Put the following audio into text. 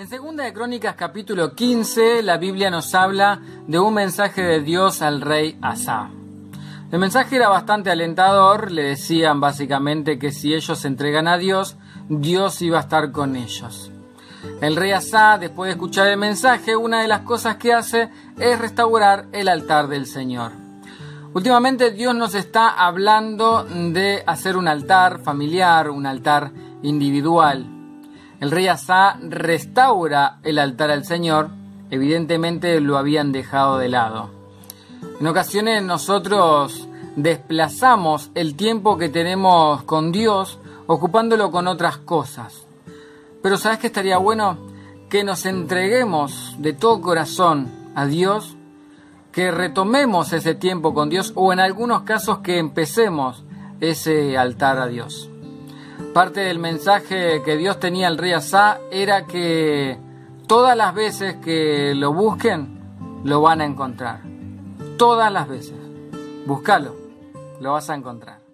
En Segunda de Crónicas capítulo 15, la Biblia nos habla de un mensaje de Dios al rey Asa. El mensaje era bastante alentador, le decían básicamente que si ellos se entregan a Dios, Dios iba a estar con ellos. El rey Asa, después de escuchar el mensaje, una de las cosas que hace es restaurar el altar del Señor. Últimamente Dios nos está hablando de hacer un altar familiar, un altar individual. El rey Asa restaura el altar al Señor, evidentemente lo habían dejado de lado. En ocasiones nosotros desplazamos el tiempo que tenemos con Dios ocupándolo con otras cosas. Pero ¿sabes qué estaría bueno? Que nos entreguemos de todo corazón a Dios, que retomemos ese tiempo con Dios o en algunos casos que empecemos ese altar a Dios. Parte del mensaje que Dios tenía al rey Asa era que todas las veces que lo busquen, lo van a encontrar. Todas las veces. Búscalo, lo vas a encontrar.